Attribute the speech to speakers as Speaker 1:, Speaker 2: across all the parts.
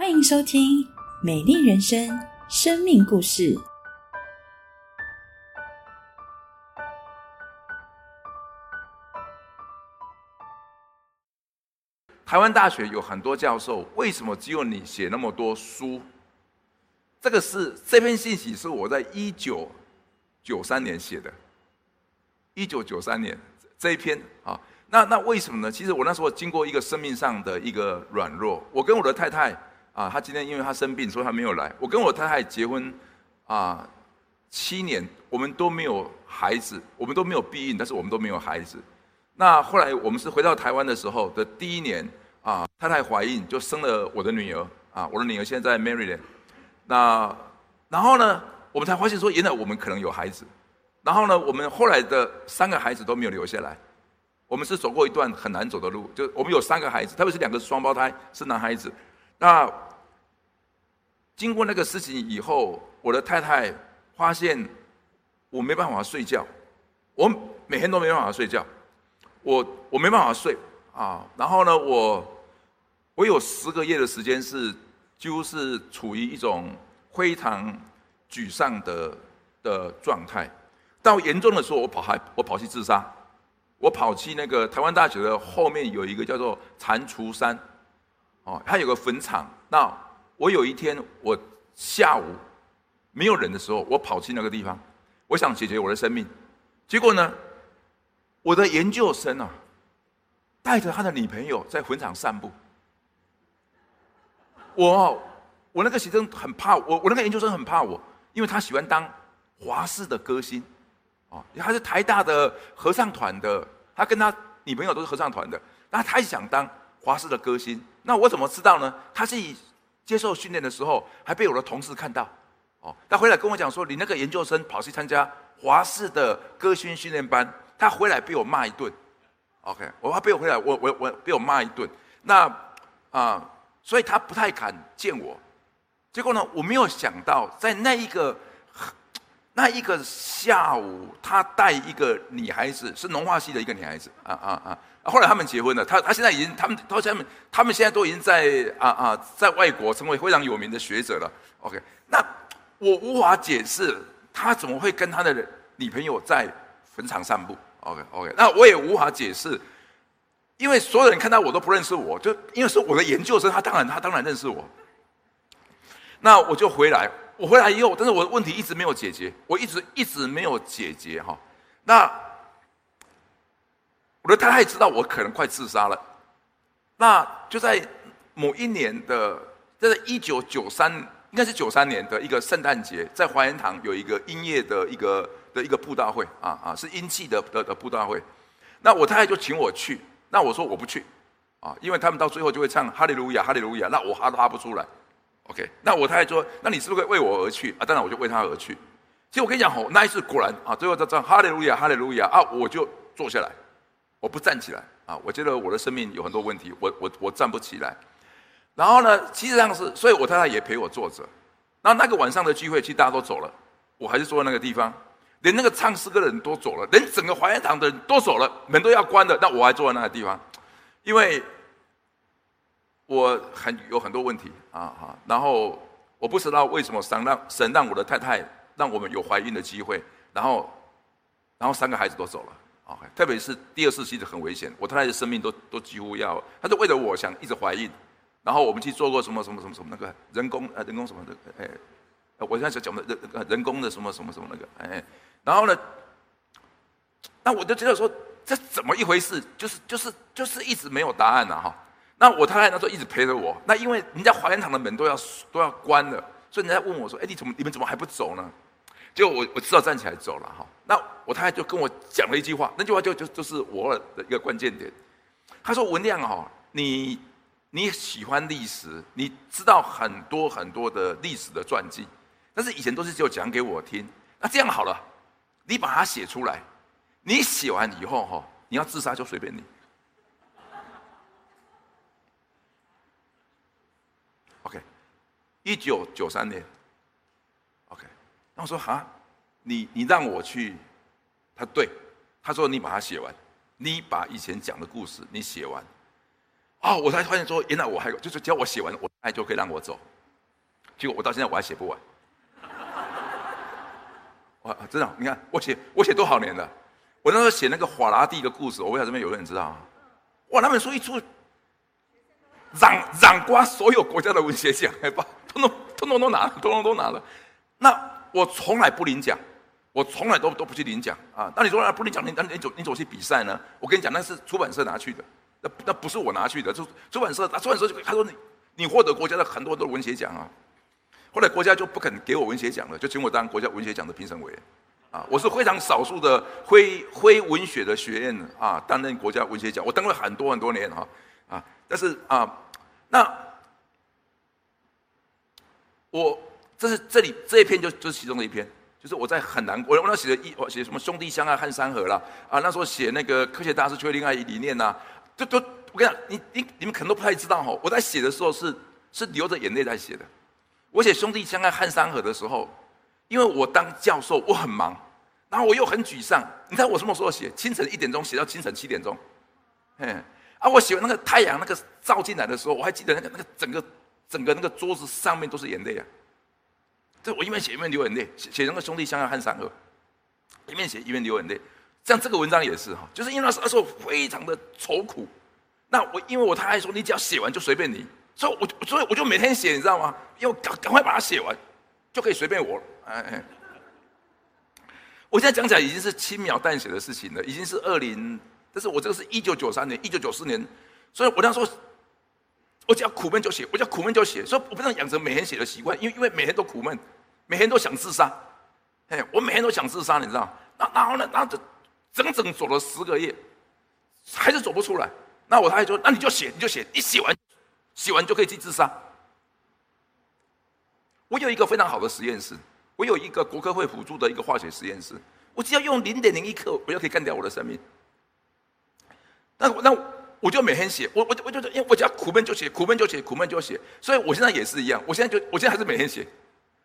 Speaker 1: 欢迎收听《美丽人生》生命故事。
Speaker 2: 台湾大学有很多教授，为什么只有你写那么多书？这个是这篇信息是我在一九九三年写的，一九九三年这一篇啊。那那为什么呢？其实我那时候经过一个生命上的一个软弱，我跟我的太太啊，她今天因为她生病，所以她没有来。我跟我太太结婚啊七年，我们都没有孩子，我们都没有避孕，但是我们都没有孩子。那后来我们是回到台湾的时候的第一年啊，太太怀孕就生了我的女儿啊，我的女儿现在在 Maryland。那然后呢，我们才发现说，原来我们可能有孩子。然后呢，我们后来的三个孩子都没有留下来。我们是走过一段很难走的路，就我们有三个孩子，特别是两个双胞胎，是男孩子。那经过那个事情以后，我的太太发现我没办法睡觉，我每天都没办法睡觉，我我没办法睡啊。然后呢，我我有十个月的时间是几乎是处于一种非常沮丧的的状态，到严重的时候，我跑还我跑去自杀。我跑去那个台湾大学的后面有一个叫做蟾蜍山，哦，他有个坟场。那我有一天我下午没有人的时候，我跑去那个地方，我想解决我的生命。结果呢，我的研究生啊，带着他的女朋友在坟场散步。我我那个学生很怕我，我那个研究生很怕我，因为他喜欢当华视的歌星。哦，他是台大的合唱团的，他跟他女朋友都是合唱团的，那他也想当华视的歌星。那我怎么知道呢？他是接受训练的时候，还被我的同事看到。哦，他回来跟我讲说：“你那个研究生跑去参加华视的歌星训练班，他回来被我骂一顿。”OK，我怕被我回来，我我我被我骂一顿。那啊，所以他不太敢见我。结果呢，我没有想到在那一个。那一个下午，他带一个女孩子，是农化系的一个女孩子，啊啊啊！后来他们结婚了，他他现在已经，他们他们他们现在都已经在啊啊，在外国成为非常有名的学者了。OK，那我无法解释他怎么会跟他的女朋友在坟场散步。OK OK，那我也无法解释，因为所有人看到我都不认识我，就因为是我的研究生，他当然他当然认识我。那我就回来。我回来以后，但是我的问题一直没有解决，我一直一直没有解决哈。那我的太太知道我可能快自杀了，那就在某一年的，这是一九九三，应该是九三年的一个圣诞节，在华严堂有一个音乐的一个的一个布道会啊啊，是音器的的的布道会。那我太太就请我去，那我说我不去啊，因为他们到最后就会唱哈利路亚哈利路亚，那我哈都哈不出来。OK，那我太太说：“那你是不是会为我而去啊？”当然，我就为他而去。其实我跟你讲吼，那一次果然啊，最后他唱哈利路亚，哈利路亚啊，我就坐下来，我不站起来啊。我觉得我的生命有很多问题，我我我站不起来。然后呢，其实上是，所以我太太也陪我坐着。那那个晚上的聚会，其实大家都走了，我还是坐在那个地方，连那个唱诗歌的人都走了，连整个华严堂的人都走了，门都要关了，那我还坐在那个地方，因为。我很有很多问题啊哈，然后我不知道为什么神让神让我的太太让我们有怀孕的机会，然后然后三个孩子都走了啊，特别是第二次其实很危险，我太太的生命都都几乎要，她是为了我想一直怀孕，然后我们去做过什么什么什么什么那个人工呃人工什么的哎，我现在想讲的人人工的什么什么什么那个哎，然后呢，那我就觉得说这怎么一回事，就是就是就是一直没有答案呢哈。那我太太那时候一直陪着我，那因为人家华严堂的门都要都要关了，所以人家问我说：“哎，你怎么你们怎么还不走呢？”结果我我知道站起来走了哈。那我太太就跟我讲了一句话，那句话就就就是我的一个关键点。他说：“文亮哈，你你喜欢历史，你知道很多很多的历史的传记，但是以前都是只有讲给我听。那这样好了，你把它写出来，你写完以后哈，你要自杀就随便你。” OK，一九九三年那我说哈，你你让我去，他对，他说你把它写完，你把以前讲的故事你写完，啊，我才发现说，原来我还有，就是只要我写完，我爱就可以让我走。结果我到现在我还写不完。哇，真的，你看我写我写多少年了？我那时候写那个法拉第的故事，我不知道这边有人知道啊？哇，那本书一出，嚷嚷刮所有国家的文学奖，哎不，通通通通都拿了，通通都拿了。那我从来不领奖，我从来都都不去领奖啊。那你说啊不领奖，你那你走你走去比赛呢？我跟你讲，那是出版社拿去的，那那不是我拿去的，就出版社，出版社就他说你你获得国家的很多很多文学奖啊。后来国家就不肯给我文学奖了，就请我当国家文学奖的评审委员。啊，我是非常少数的非非文学的学院啊，担任国家文学奖，我当了很多很多年哈啊，但是啊，那我这是这里这一篇就就是其中的一篇，就是我在很难，我我那写的一我写什么兄弟相爱恨山河啦啊，那时候写那个科学大师缺恋爱理念呐，都都我跟你讲，你你你们可能都不太知道哈，我在写的时候是是流着眼泪在写的，我写兄弟相爱恨山河的时候。因为我当教授，我很忙，然后我又很沮丧。你知道我什么时候写？清晨一点钟写到清晨七点钟，嗯，啊，我写完那个太阳那个照进来的时候，我还记得那个那个整个整个那个桌子上面都是眼泪啊。这我一边写一边流眼泪，写写那个兄弟相爱恨山河，一边写一边流眼泪。像这个文章也是哈，就是因为那时候非常的愁苦。那我因为我太爱说你只要写完就随便你，所以我所以我就每天写，你知道吗？要赶赶快把它写完，就可以随便我了。哎哎，我现在讲起来已经是轻描淡写的事情了，已经是二零，但是我这个是一九九三年、一九九四年，所以我那时候，我只要苦闷就写，我只要苦闷就写，所以我不能养成每天写的习惯，因为因为每天都苦闷，每天都想自杀，哎，我每天都想自杀，你知道？那然后呢？然后整整走了十个月，还是走不出来。那我太太说，那你就写，你就写，你写完，写完就可以去自杀。我有一个非常好的实验室。我有一个国科会辅助的一个化学实验室，我只要用零点零一克，我就可以干掉我的生命。那那我就每天写，我我我就因为我只要苦闷就写，苦闷就写，苦闷就写。所以我现在也是一样，我现在就我现在还是每天写，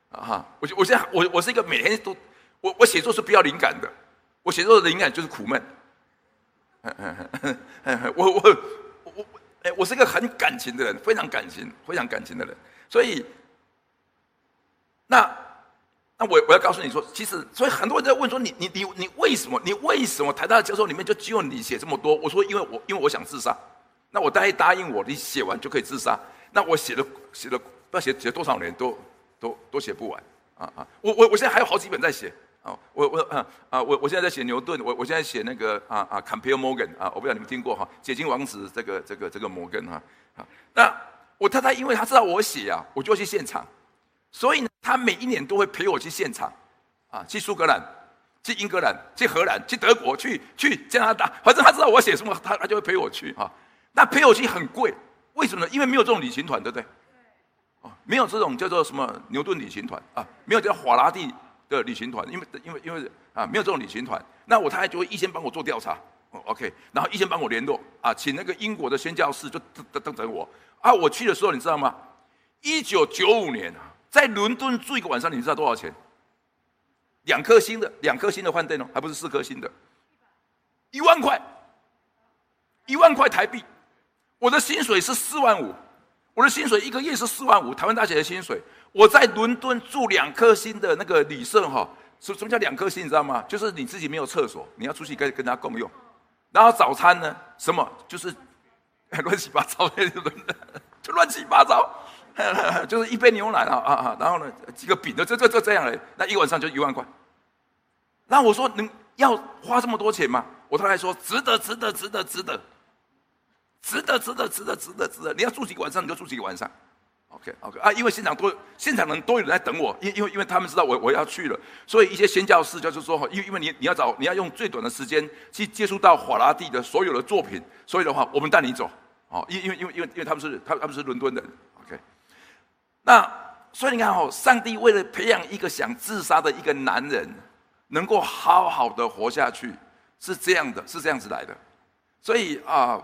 Speaker 2: 啊哈，我我现在我我是一个每天都我我写作是不要灵感的，我写作的灵感就是苦闷。我我我哎，我是一个很感情的人，非常感情，非常感情的人，所以那。那我我要告诉你说，其实所以很多人在问说，你你你你为什么你为什么台大的教授里面就只有你写这么多？我说因为我因为我想自杀。那我答应答应我，你写完就可以自杀。那我写了写了不知道写写多少年都都都写不完啊啊！我我我现在还有好几本在写啊！我我啊啊我我现在在写牛顿，我我现在写那个啊啊 Compare Morgan 啊，我不知道你们听过哈，解经王子这个这个这个摩根哈啊。那我太太因为她知道我写啊，我就去现场。所以呢，他每一年都会陪我去现场，啊，去苏格兰，去英格兰，去荷兰，去德国，去去加拿大，反正他知道我写什么，他他就会陪我去啊。那陪我去很贵，为什么呢？因为没有这种旅行团，对不对？哦，没有这种叫做什么牛顿旅行团啊，没有叫法拉第的旅行团，因为因为因为啊，没有这种旅行团。那我太太就会预先帮我做调查哦，OK，然后预先帮我联络啊，请那个英国的宣教士就等等等等我啊。我去的时候，你知道吗？一九九五年啊。在伦敦住一个晚上，你知道多少钱？两颗星的，两颗星的饭店哦，还不是四颗星的，一万块，一万块台币。我的薪水是四万五，我的薪水一个月是四万五，台湾大学的薪水。我在伦敦住两颗星的那个旅社哈，什什么叫两颗星？你知道吗？就是你自己没有厕所，你要出去跟跟他共用。然后早餐呢，什么就是乱七八糟的，就 乱七八糟。就是一杯牛奶啊啊啊，然后呢几个饼，就这这这这样嘞，那一晚上就一万块。那我说能要花这么多钱吗？我太太说值得，值得，值得，值得，值得，值得，值得，值得，值得。你要住几个晚上你就住几个晚上。OK OK 啊，因为现场多，现场人都有人在等我，因因为因为他们知道我我要去了，所以一些宣教士就是说，因为因为你你要找你要用最短的时间去接触到法拉第的所有的作品，所以的话我们带你走。哦，因因为因为因为因为他们是他他们是伦敦的。那所以你看哦，上帝为了培养一个想自杀的一个男人，能够好好的活下去，是这样的，是这样子来的。所以啊，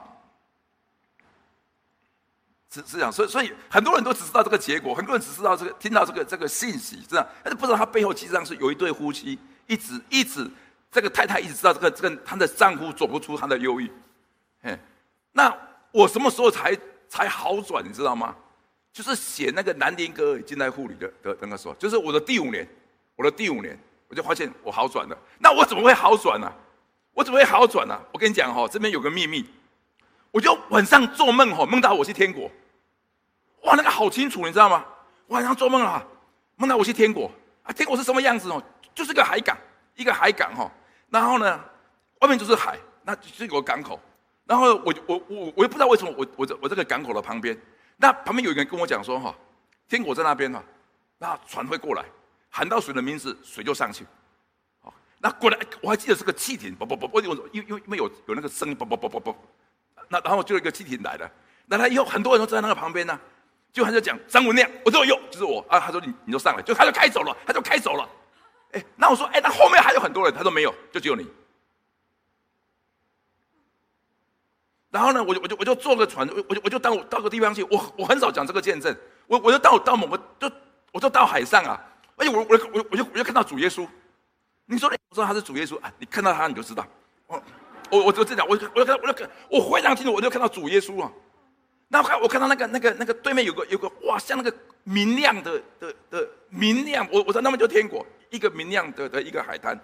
Speaker 2: 是是这样。所以所以很多人都只知道这个结果，很多人只知道这个听到这个这个信息，这样，但是不知道他背后其实上是有一对夫妻，一直一直这个太太一直知道这个这个她的丈夫走不出她的忧郁。哎，那我什么时候才才好转，你知道吗？就是写那个南丁格尔近代护理的的那个时候，就是我的第五年，我的第五年，我就发现我好转了。那我怎么会好转呢？我怎么会好转呢？我跟你讲哈，这边有个秘密，我就晚上做梦哈，梦到我去天国，哇，那个好清楚，你知道吗？晚上做梦啊，梦到我去天国啊，天国是什么样子哦？就是个海港，一个海港哈，然后呢，外面就是海，那就是有个港口，然后我我我我也不知道为什么我我我这个港口的旁边，那旁边有人跟我讲说哈，天国在那边哈，那船会过来，喊到水的名字，水就上去。那过来，我还记得是个汽艇，不不不，我有因因为有有那个声音，不不不不不，那然后就一个汽艇来了，来了以后，很多人都站在那个旁边呢，就他就讲张文亮，我说有，就是我啊，他说你你就上来，就他就开走了，他就开走了，哎，那我说哎，那后面还有很多人，他说没有，就只有你。然后呢，我就我就我就坐个船，我我就我就到到个地方去，我我很少讲这个见证，我我就到到某个就我就到海上啊，而且我我我我就我就看到主耶稣。你说，我说他是主耶稣啊！你看到他你就知道。我，我，我就这样，我，我就看，我就看，我非常清楚，我就看到主耶稣啊。那看，我看到那个，那个，那个对面有个，有个哇，像那个明亮的的的明亮。我，我说那边就天国，一个明亮的的一个海滩。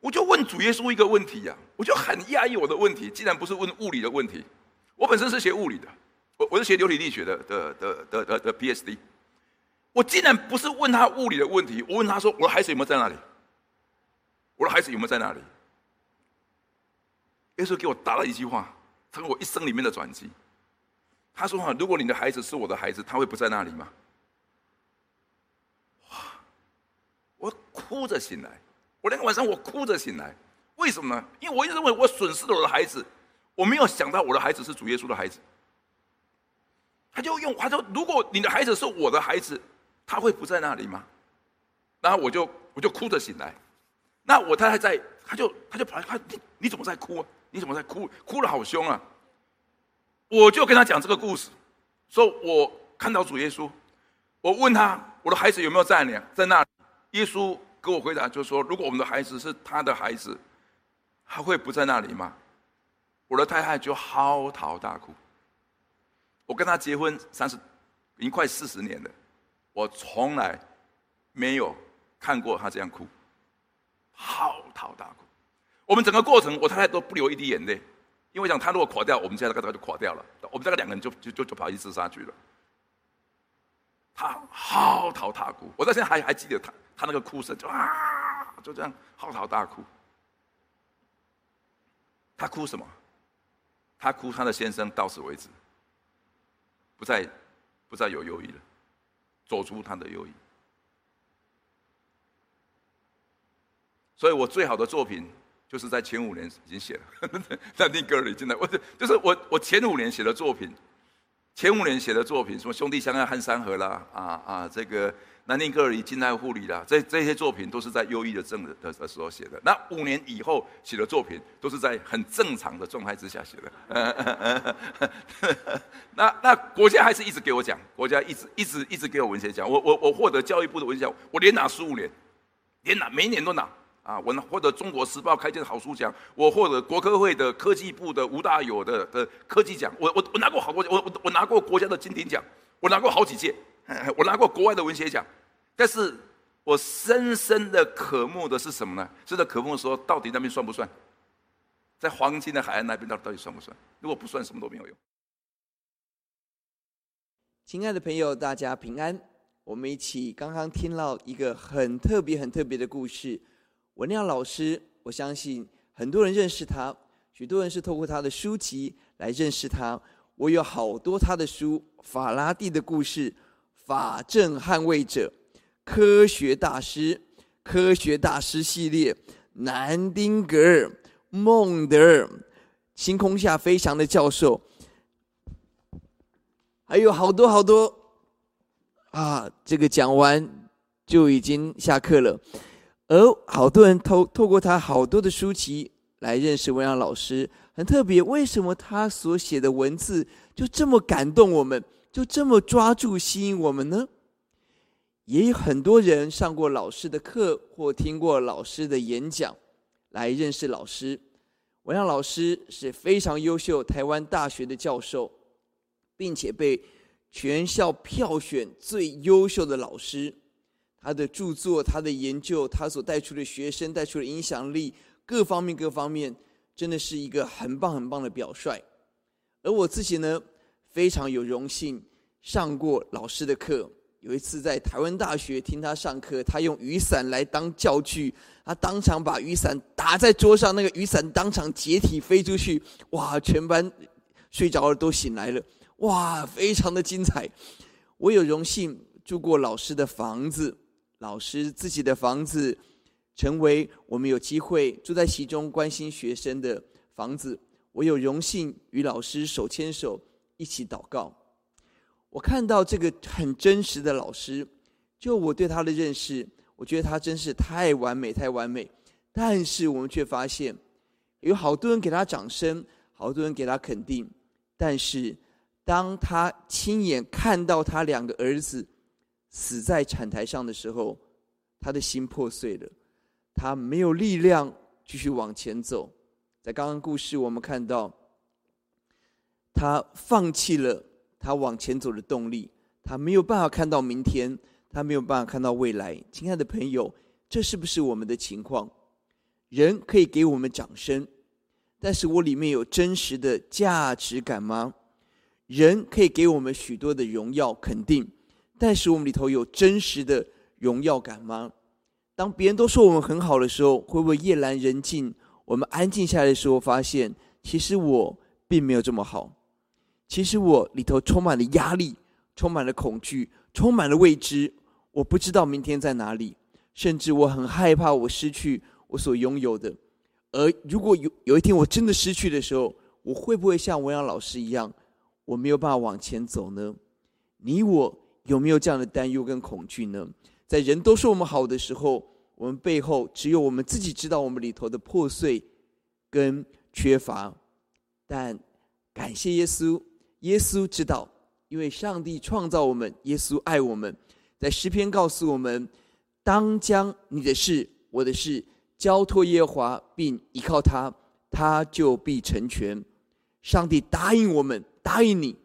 Speaker 2: 我就问主耶稣一个问题呀，我就很讶异我的问题，竟然不是问物理的问题。我本身是学物理的，我我是学流体力学的的的的的的 PhD。我竟然不是问他物理的问题，我问他说：“我的孩子有没有在那里？我的孩子有没有在那里？”耶稣给我答了一句话，成为我一生里面的转机。他说：“哈，如果你的孩子是我的孩子，他会不在那里吗？”哇！我哭着醒来，我那个晚上我哭着醒来，为什么呢？因为我一直认为我损失了我的孩子，我没有想到我的孩子是主耶稣的孩子。他就用他说：“如果你的孩子是我的孩子。”他会不在那里吗？然后我就我就哭着醒来，那我太太在，他就他就跑来，他你你怎么在哭啊？你怎么在哭？哭的好凶啊！我就跟他讲这个故事，说我看到主耶稣，我问他我的孩子有没有在呢？在那，耶稣给我回答就说：如果我们的孩子是他的孩子，他会不在那里吗？我的太太就嚎啕大哭。我跟他结婚三十，已经快四十年了。我从来没有看过他这样哭，嚎啕大哭。我们整个过程，我太太都不流一滴眼泪，因为讲他如果垮掉，我们家大概就垮掉了。我们大概两个人就就就就跑去自杀去了。他嚎啕大哭，我到现在还还记得他他那个哭声，就啊，就这样嚎啕大哭。他哭什么？他哭他的先生到此为止，不再不再有忧郁了。走出他的忧郁，所以我最好的作品就是在前五年已经写了，在那歌里进来。我就是我我前五年写的作品，前五年写的作品，什么兄弟相爱恨山河啦，啊啊这个。南丁格尔与近代护理啦这这些作品都是在忧郁的症的的时候写的。那五年以后写的作品都是在很正常的状态之下写的。那那国家还是一直给我讲，国家一直一直一直给我文学奖。我我我获得教育部的文学奖，我连拿十五年，连拿每年都拿啊！我获得中国时报开卷好书奖，我获得国科会的科技部的吴大有的的科技奖。我我我拿过好多，我我我拿过国家的金鼎奖，我拿过好几届，我拿过国外的文学奖。但是我深深的渴慕的是什么呢？是在渴慕说，到底那边算不算？在黄金的海岸那边，到到底算不算？如果不算，什么都没有用。
Speaker 3: 亲爱的朋友，大家平安。我们一起刚刚听到一个很特别、很特别的故事。文亮老师，我相信很多人认识他，许多人是透过他的书籍来认识他。我有好多他的书，《法拉第的故事》《法政捍卫者》。科学大师，科学大师系列，南丁格尔、孟德尔，星空下飞翔的教授，还有好多好多啊！这个讲完就已经下课了，而好多人透透过他好多的书籍来认识文阳老师，很特别。为什么他所写的文字就这么感动我们，就这么抓住吸引我们呢？也有很多人上过老师的课或听过老师的演讲，来认识老师。文亮老师是非常优秀，台湾大学的教授，并且被全校票选最优秀的老师。他的著作、他的研究、他所带出的学生、带出的影响力，各方面、各方面，真的是一个很棒、很棒的表率。而我自己呢，非常有荣幸上过老师的课。有一次在台湾大学听他上课，他用雨伞来当教具，他当场把雨伞打在桌上，那个雨伞当场解体飞出去，哇！全班睡着了都醒来了，哇，非常的精彩。我有荣幸住过老师的房子，老师自己的房子，成为我们有机会住在其中关心学生的房子。我有荣幸与老师手牵手一起祷告。我看到这个很真实的老师，就我对他的认识，我觉得他真是太完美，太完美。但是我们却发现，有好多人给他掌声，好多人给他肯定。但是当他亲眼看到他两个儿子死在产台上的时候，他的心破碎了，他没有力量继续往前走。在刚刚故事，我们看到他放弃了。他往前走的动力，他没有办法看到明天，他没有办法看到未来。亲爱的朋友，这是不是我们的情况？人可以给我们掌声，但是我里面有真实的价值感吗？人可以给我们许多的荣耀肯定，但是我们里头有真实的荣耀感吗？当别人都说我们很好的时候，会不会夜阑人静？我们安静下来的时候，发现其实我并没有这么好。其实我里头充满了压力，充满了恐惧，充满了未知。我不知道明天在哪里，甚至我很害怕我失去我所拥有的。而如果有有一天我真的失去的时候，我会不会像文阳老师一样，我没有办法往前走呢？你我有没有这样的担忧跟恐惧呢？在人都说我们好的时候，我们背后只有我们自己知道我们里头的破碎跟缺乏。但感谢耶稣。耶稣知道，因为上帝创造我们，耶稣爱我们。在诗篇告诉我们：当将你的事、我的事交托耶和华，并依靠他，他就必成全。上帝答应我们，答应你，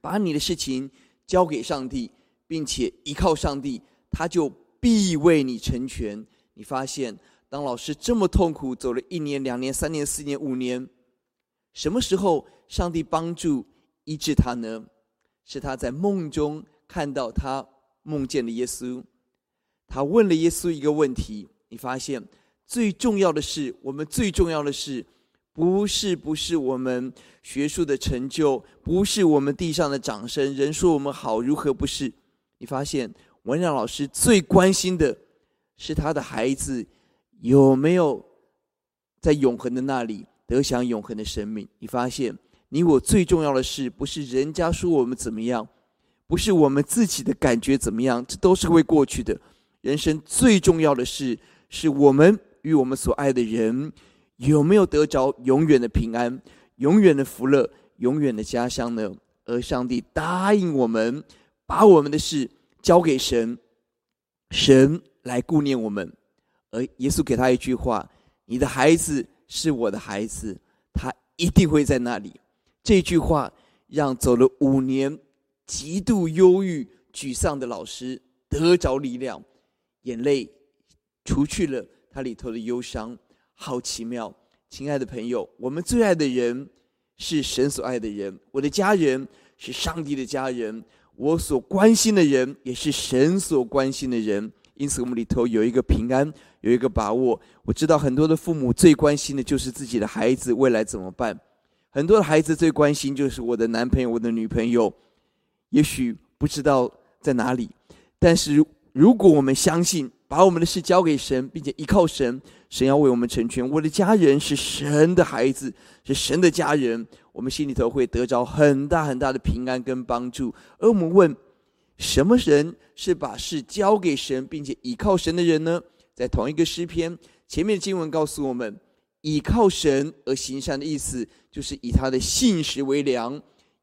Speaker 3: 把你的事情交给上帝，并且依靠上帝，他就必为你成全。你发现，当老师这么痛苦，走了一年、两年、三年、四年、五年，什么时候上帝帮助？医治他呢，是他在梦中看到他梦见了耶稣，他问了耶稣一个问题。你发现最重要的是，我们最重要的是，不是不是我们学术的成就，不是我们地上的掌声，人说我们好如何不是？你发现文亮老师最关心的是他的孩子有没有在永恒的那里得享永恒的生命？你发现？你我最重要的事，不是人家说我们怎么样，不是我们自己的感觉怎么样，这都是会过去的。人生最重要的事，是我们与我们所爱的人有没有得着永远的平安、永远的福乐、永远的家乡呢？而上帝答应我们，把我们的事交给神，神来顾念我们。而耶稣给他一句话：“你的孩子是我的孩子，他一定会在那里。”这句话让走了五年、极度忧郁、沮丧的老师得着力量，眼泪除去了他里头的忧伤。好奇妙，亲爱的朋友，我们最爱的人是神所爱的人，我的家人是上帝的家人，我所关心的人也是神所关心的人。因此，我们里头有一个平安，有一个把握。我知道很多的父母最关心的就是自己的孩子未来怎么办。很多的孩子最关心就是我的男朋友、我的女朋友，也许不知道在哪里。但是如果我们相信，把我们的事交给神，并且依靠神，神要为我们成全。我的家人是神的孩子，是神的家人，我们心里头会得着很大很大的平安跟帮助。而我们问，什么人是把事交给神，并且依靠神的人呢？在同一个诗篇前面的经文告诉我们。倚靠神而行善的意思，就是以他的信实为粮，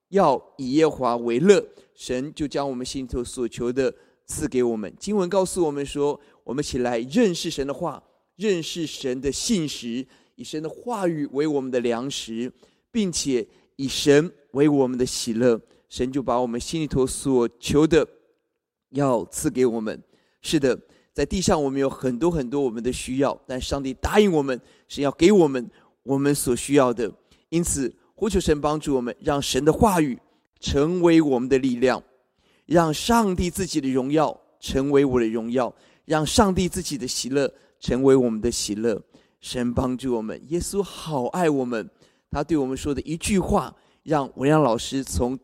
Speaker 3: 要以耶华为乐，神就将我们心头所求的赐给我们。经文告诉我们说，我们起来认识神的话，认识神的信实，以神的话语为我们的粮食，并且以神为我们的喜乐，神就把我们心里头所求的要赐给我们。是的，在地上我们有很多很多我们的需要，但上帝答应我们是要给我们我们所需要的。因此，呼求神帮助我们，让神的话语成为我们的力量，让上帝自己的荣耀成为我的荣耀，让上帝自己的喜乐成为我们的喜乐。神帮助我们，耶稣好爱我们，他对我们说的一句话，让文阳老师从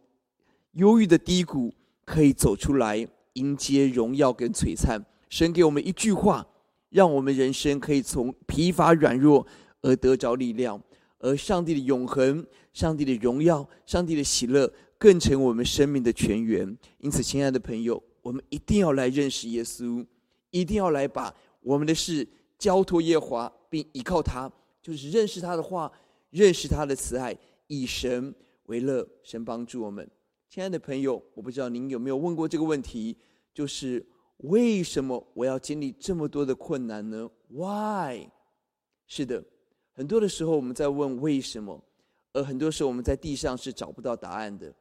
Speaker 3: 忧郁的低谷可以走出来。迎接荣耀跟璀璨，神给我们一句话，让我们人生可以从疲乏软弱而得着力量，而上帝的永恒、上帝的荣耀、上帝的喜乐，更成我们生命的泉源。因此，亲爱的朋友，我们一定要来认识耶稣，一定要来把我们的事交托耶华，并依靠他，就是认识他的话，认识他的慈爱，以神为乐。神帮助我们。亲爱的朋友，我不知道您有没有问过这个问题，就是为什么我要经历这么多的困难呢？Why？是的，很多的时候我们在问为什么，而很多时候我们在地上是找不到答案的。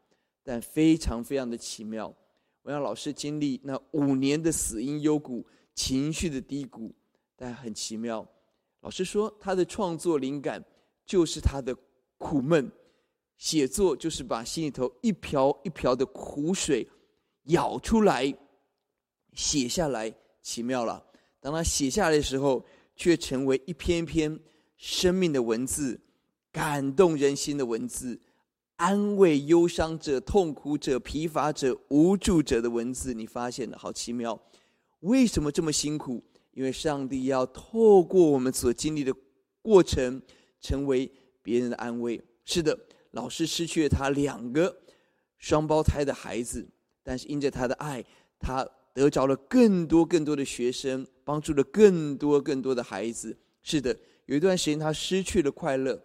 Speaker 3: 但非常非常的奇妙，我让老师经历那五年的死因幽谷、情绪的低谷，但很奇妙。老师说，他的创作灵感就是他的苦闷。写作就是把心里头一瓢一瓢的苦水舀出来，写下来，奇妙了。当他写下来的时候，却成为一篇篇生命的文字，感动人心的文字，安慰忧伤者、痛苦者、疲乏者、无助者的文字。你发现了，好奇妙。为什么这么辛苦？因为上帝要透过我们所经历的过程，成为别人的安慰。是的。老师失去了他两个双胞胎的孩子，但是因着他的爱，他得着了更多更多的学生，帮助了更多更多的孩子。是的，有一段时间他失去了快乐，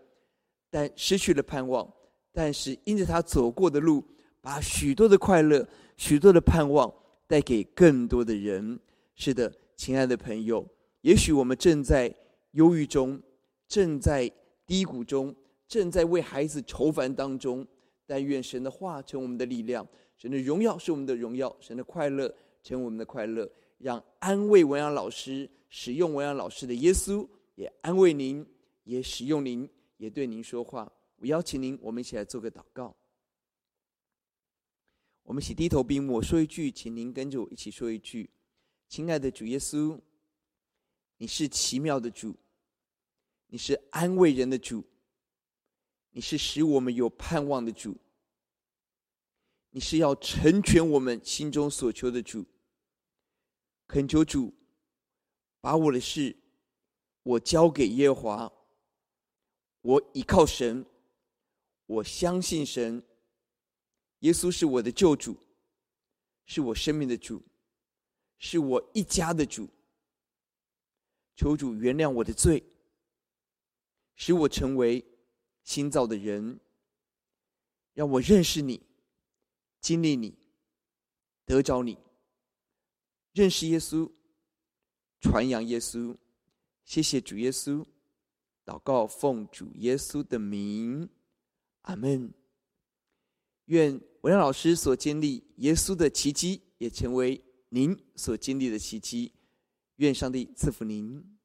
Speaker 3: 但失去了盼望。但是因着他走过的路，把许多的快乐、许多的盼望带给更多的人。是的，亲爱的朋友，也许我们正在忧郁中，正在低谷中。正在为孩子愁烦当中，但愿神的话成我们的力量，神的荣耀是我们的荣耀，神的快乐成为我们的快乐。让安慰文扬老师、使用文扬老师的耶稣也安慰您，也使用您，也对您说话。我邀请您，我们一起来做个祷告。我们一起低头闭目，我说一句，请您跟着我一起说一句：“亲爱的主耶稣，你是奇妙的主，你是安慰人的主。”你是使我们有盼望的主，你是要成全我们心中所求的主。恳求主把我的事我交给耶华，我依靠神，我相信神。耶稣是我的救主，是我生命的主，是我一家的主。求主原谅我的罪，使我成为。新造的人，让我认识你，经历你，得着你，认识耶稣，传扬耶稣。谢谢主耶稣，祷告奉主耶稣的名，阿门。愿文亮老师所经历耶稣的奇迹，也成为您所经历的奇迹。愿上帝赐福您。